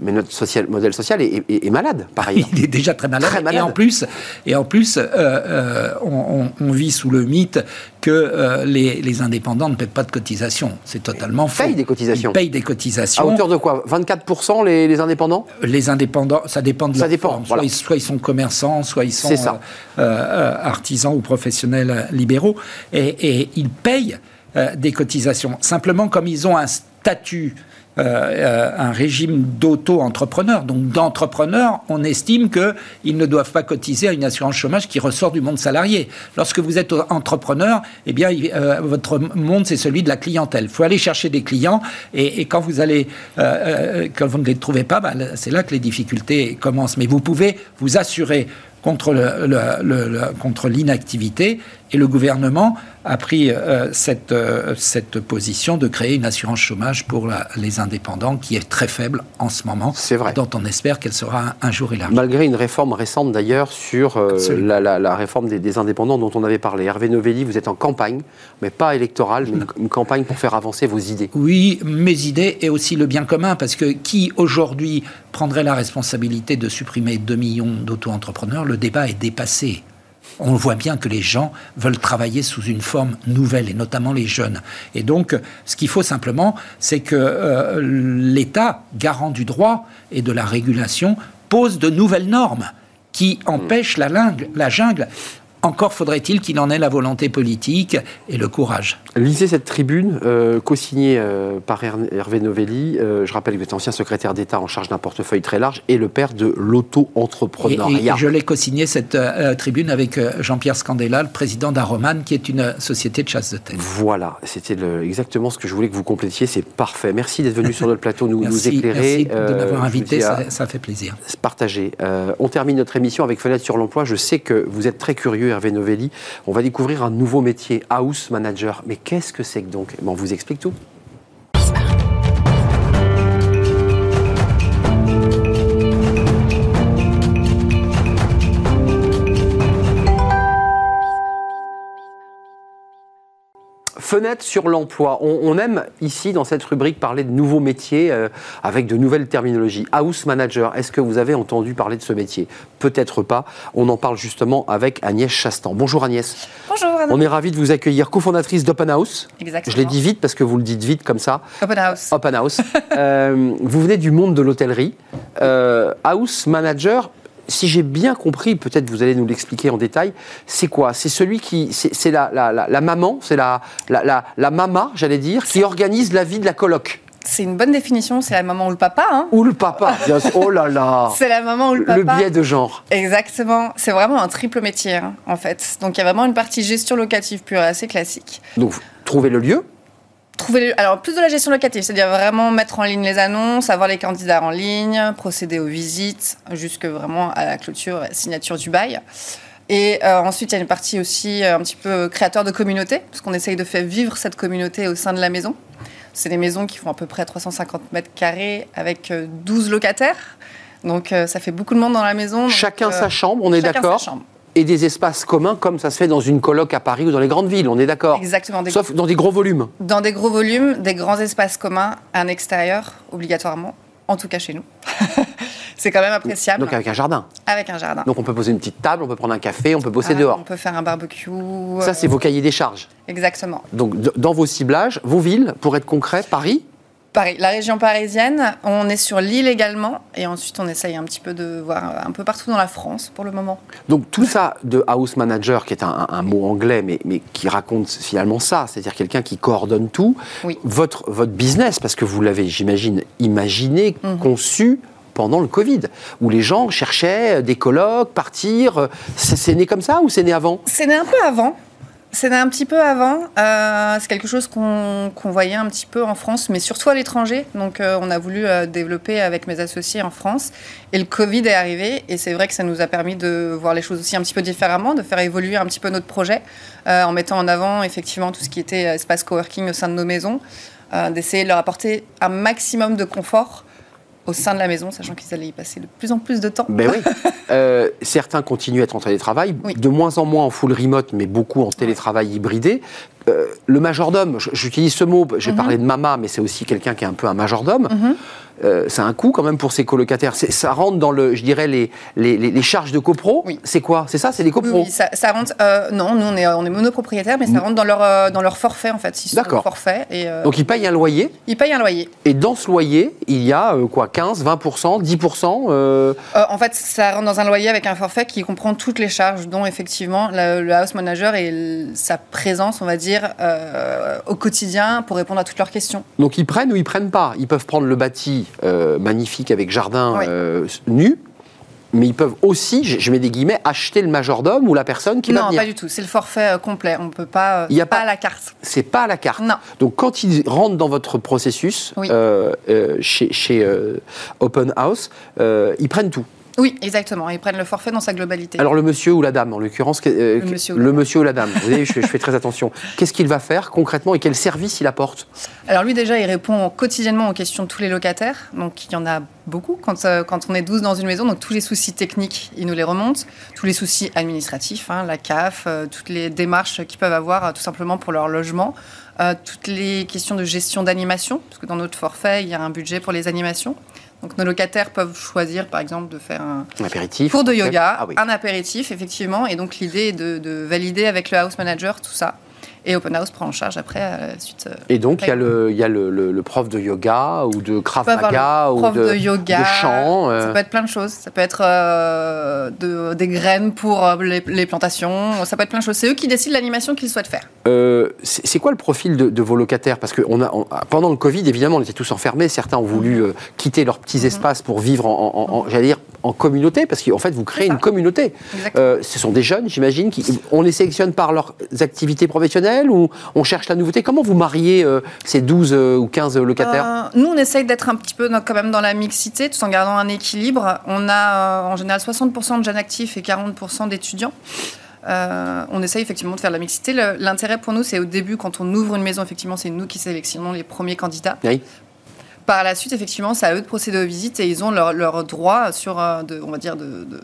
mais notre social, modèle social est, malade, par ailleurs. Il est déjà très malade. Et en plus, et en plus euh, euh, on, vit sous le mythe que euh, les, indépendants ne paient pas de cotisations. C'est totalement faux. Ils payent des cotisations. Ils payent des cotisations. À hauteur de quoi? 24% les, indépendants? Les indépendants, ça dépend de ça dépend, Soit, ils, sont commerçants, soit ils sont artisans ou professionnels libéraux. Et, et ils payent des cotisations. Simplement, comme ils ont un statut euh, euh, un régime d'auto-entrepreneur. Donc d'entrepreneur, on estime qu'ils ne doivent pas cotiser à une assurance chômage qui ressort du monde salarié. Lorsque vous êtes entrepreneur, eh bien, euh, votre monde, c'est celui de la clientèle. Il faut aller chercher des clients et, quand vous allez, quand vous ne les trouvez pas, bah, c'est là que les difficultés commencent. Mais vous pouvez vous assurer contre, le, contre l'inactivité. Et le gouvernement a pris euh, cette, euh, cette position de créer une assurance chômage pour les indépendants qui est très faible en ce moment. C'est vrai. Dont on espère qu'elle sera un, jour élargie. Malgré une réforme récente d'ailleurs sur euh, la, réforme des, indépendants dont on avait parlé. Hervé Novelli, vous êtes en campagne, mais pas électorale, mais une, campagne pour faire avancer vos idées. Oui, mes idées et aussi le bien commun, parce que qui aujourd'hui prendrait la responsabilité de supprimer 2 millions d'auto-entrepreneurs? Le débat est dépassé on voit bien que les gens veulent travailler sous une forme nouvelle, et notamment les jeunes. Et donc, ce qu'il faut simplement, c'est que euh, l'État, garant du droit et de la régulation, pose de nouvelles normes qui empêchent la jungle. Encore faudrait-il qu'il en ait la volonté politique et le courage. Lisez cette tribune, euh, co-signée euh, par Hervé Novelli. Euh, je rappelle que vous êtes ancien secrétaire d'État en charge d'un portefeuille très large et le père de l'auto-entrepreneuriat. Et, je l'ai co-signé cette tribune avec Jean-Pierre Scandella, le président d'Aroman, qui est une société de chasse de tête. Voilà, c'était exactement ce que je voulais que vous complétiez. C'est parfait. Merci d'être venu sur notre plateau nous, nous éclairer. Merci de m'avoir invité, ça, ça, fait plaisir. Partagé. on termine notre émission avec Fenêtre sur l'emploi. Je sais que vous êtes très curieux On va découvrir un nouveau métier, house manager. Mais qu'est-ce que c'est que donc? On vous explique tout. Fenêtre sur l'emploi. On, aime ici, dans cette rubrique, parler de nouveaux métiers euh, avec de nouvelles terminologies. House manager, est-ce que vous avez entendu parler de ce métier? Peut-être pas. On en parle justement avec Agnès Chastan. Bonjour Agnès. Bonjour. On est ravi de vous accueillir, cofondatrice d'Open House. Exactement. Je l'ai dit vite parce que vous le dites vite comme ça. Open House. Open House. Euh, vous venez du monde de l'hôtellerie. Euh, house manager, si j'ai bien compris, peut-être vous allez nous l'expliquer en détail, c'est quoi? C'est celui qui. C'est la, la, maman, c'est la, la, la, mama, j'allais dire, qui organise la vie de la coloc. C'est une bonne définition, c'est la maman ou le papa. Hein. Ou le papa, bien sûr. Oh là là C'est la maman ou le papa. Le biais de genre. Exactement. C'est vraiment un triple métier, hein, en fait. Donc il y a vraiment une partie gestion locative pure et assez classique. Donc, trouver le lieu Trouver Alors, plus de la gestion locative, c'est-à-dire vraiment mettre en ligne les annonces, avoir les candidats en ligne, procéder aux visites, jusque vraiment à la clôture, signature du bail. Et euh, ensuite, il y a une partie aussi euh, un petit peu créateur de communauté, parce qu'on essaye de faire vivre cette communauté au sein de la maison. C'est des maisons qui font à peu près 350 mètres carrés avec 12 euh, locataires. Donc, ça fait beaucoup de monde dans la maison. chacun sa chambre, on est d'accord et des espaces communs comme ça se fait dans une coloc à Paris ou dans les grandes villes, on est d'accord Exactement. Sauf dans des gros volumes. Dans des gros volumes, des grands espaces communs, un extérieur, obligatoirement, en tout cas chez nous. c'est quand même appréciable. Donc avec un jardin Avec un jardin. Donc on peut poser une petite table, on peut prendre un café, on peut bosser ah, dehors. On peut faire un barbecue. Ça, c'est vos cahiers des charges. Exactement. Donc dans vos ciblages, vos villes, pour être concret, Paris Paris, la région parisienne, on est sur l'île également, et ensuite on essaye un petit peu de voir un peu partout dans la France pour le moment. Donc tout ça de house manager, qui est un, mot anglais, mais, mais, qui raconte finalement ça, c'est-à-dire quelqu'un qui coordonne tout, oui. votre, votre business, parce que vous l'avez, j'imagine, imaginé, mhm. conçu pendant le Covid, où les gens cherchaient des colloques, partir. C'est né comme ça ou c'est né avant? C'est né un peu avant. C'est un petit peu avant. Euh, c'est quelque chose qu'on voyait un petit peu en France, mais surtout à l'étranger. Donc, euh, on a voulu euh, développer avec mes associés en France. Et le Covid est arrivé. Et c'est vrai que ça nous a permis de voir les choses aussi un petit peu différemment, de faire évoluer un petit peu notre projet, en mettant en avant effectivement tout ce qui était espace coworking au sein de nos maisons, d'essayer de leur apporter un maximum de confort au sein de la maison, sachant qu'ils allaient y passer de plus en plus de temps. Ben oui. Euh, certains continuent à être en télétravail, de moins en moins en full remote, mais beaucoup en télétravail hybridé. Euh, le majordome, j'utilise ce mot, j'ai mhm. parlé de mama, mais c'est aussi quelqu'un qui est un peu un majordome. Euh, c'est un coût quand même pour ces colocataires. Ça rentre dans le, je dirais, les, les, charges de copro. Oui. C'est quoi? C'est ça? C'est les copros? Oui, ça, rentre. Euh, non, nous on est, on est monopropriétaire, mais ça rentre dans leur, dans leur forfait en fait. D'accord. Forfait. Et, Donc ils payent un loyer? Ils payent un loyer. Et dans ce loyer, il y a quoi 15, 20%, 10% En fait, ça rentre dans un loyer avec un forfait qui comprend toutes les charges, dont effectivement le house manager et sa présence, on va dire euh, au quotidien pour répondre à toutes leurs questions. Donc ils prennent ou ils prennent pas Ils peuvent prendre le bâti euh, magnifique avec jardin euh, nu, mais ils peuvent aussi, je mets des guillemets, acheter le majordome ou la personne qui va venir. Non, pas du tout. C'est le forfait complet. On ne peut pas. Il y a pas, à la carte. C'est pas à la carte. Non. Donc quand ils rentrent dans votre processus chez, chez Open House, ils prennent tout. Oui, exactement. Ils prennent le forfait dans sa globalité. Alors le monsieur ou la dame, en l'occurrence, euh, Le monsieur ou le la dame. monsieur ou la dame. Vous voyez, je, je fais très attention. Qu'est-ce qu'il va faire concrètement et quel service il apporte? Alors lui déjà, il répond quotidiennement aux questions de tous les locataires. Donc il y en a beaucoup quand, euh, quand on est 12 dans une maison. Donc tous les soucis techniques, il nous les remonte. Tous les soucis administratifs, hein, la CAF, euh, toutes les démarches qu'ils peuvent avoir tout simplement pour leur logement. Toutes les questions de gestion d'animation, parce que dans notre forfait, il y a un budget pour les animations. Donc nos locataires peuvent choisir par exemple de faire un, Un apéritif cours de yoga, Ah oui. un apéritif, effectivement. Et donc, l'idée est de, de valider avec le house manager tout ça. Et Open House prend en charge après, à la suite. euh, Et donc, il y a, le, il y a le, le- le prof de yoga ou de Krav Maga ou de, de, yoga. de chant. euh, Ça peut être plein de choses. Ça peut être euh, de- des graines pour euh, les, les plantations. Ça peut être plein de choses. C'est eux qui décident l'animation qu'ils souhaitent faire. Euh, c'est quoi le profil de, de vos locataires? Parce que on a, on- pendant le Covid, évidemment, on était tous enfermés. Certains ont voulu euh, quitter leurs petits Mhm. espaces pour vivre en, en- en- j'allais dire, en communauté, parce qu'en fait, vous créez une communauté. Euh, ce sont des jeunes, j'imagine. Qui, on les sélectionne par leurs activités professionnelles ou on cherche la nouveauté? Comment vous mariez euh, ces 12 euh, ou 15 locataires? Euh, nous, on essaye d'être un petit peu dans- quand même dans la mixité, tout en gardant un équilibre. On a en général 60% de jeunes actifs et 40% d'étudiants. Euh, on essaye effectivement de faire de la mixité. L'intérêt pour nous, c'est au début, quand on ouvre une maison, effectivement, c'est nous qui sélectionnons les premiers candidats. Oui. Par la suite, effectivement, c'est à eux de procéder aux visites et ils ont leur, leur droit sur, de, on va dire, de, de- de-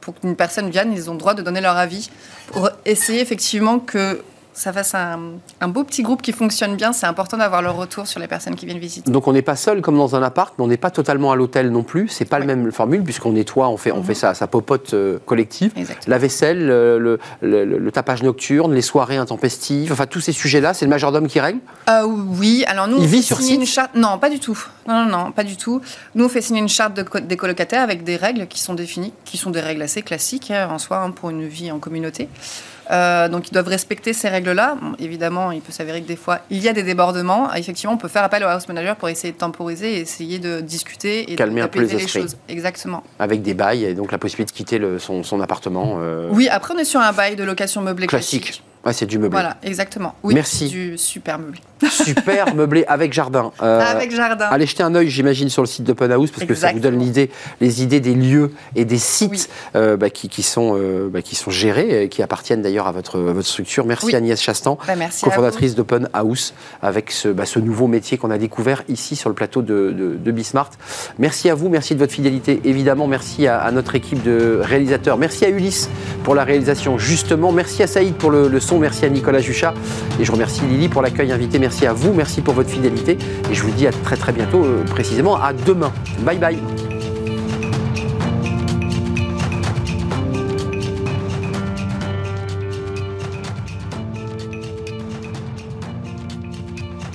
pour qu'une personne vienne, ils ont le droit de donner leur avis pour essayer effectivement que ça fasse un, un beau petit groupe qui fonctionne bien. C'est important d'avoir leur retour sur les personnes qui viennent visiter. Donc on n'est pas seul comme dans un appart, mais on n'est pas totalement à l'hôtel non plus. C'est pas Oui. le même formule puisqu'on nettoie, on fait, on fait ça, sa popote euh, collective. Exactement. La vaisselle, le, le- le- le tapage nocturne, les soirées intempestives, enfin tous ces sujets-là, c'est le majordome qui règle. Euh, oui, alors nous, Il on vit fait sur site une charte. Non, pas du tout. Non, non, non, pas du tout. Nous, on fait signer une charte de co- des colocataires avec des règles qui sont définies, qui sont des règles assez classiques hein, en soi hein, pour une vie en communauté. Euh, donc, ils doivent respecter ces règles-là. Bon, évidemment, il peut s'avérer que des fois, il y a des débordements. Effectivement, on peut faire appel au house manager pour essayer de temporiser et essayer de discuter et Calmer de un peu les choses. Exactement. avec des bails et donc la possibilité de quitter le- son, son appartement. euh, Oui, après, on est sur un bail de location meublée Classique. classique. Ouais, c'est du meublé. Voilà, exactement. Oui, Merci. Du super meublé. Super meublé avec jardin. Euh, avec jardin. Allez jeter un œil, j'imagine, sur le site d'Open House parce que ça vous donne l'idée, les idées des lieux et des sites Oui. euh, bah, qui, qui sont, euh, bah, qui sont gérés, et qui appartiennent d'ailleurs à votre, à votre structure. Merci Oui. Agnès Chastan, Bah, merci cofondatrice d'Open House, avec ce, ce nouveau métier qu'on a découvert ici sur le plateau de, de, de Bismart. Merci à vous, merci de votre fidélité. Évidemment, merci à, à notre équipe de réalisateurs. Merci à Ulysse pour la réalisation, justement. Merci à Saïd pour le, le Merci à Nicolas Juchat. Et je remercie Lily pour l'accueil invité. Merci à vous, merci pour votre fidélité. Et je vous dis à très très bientôt, euh, précisément à demain. Bye bye.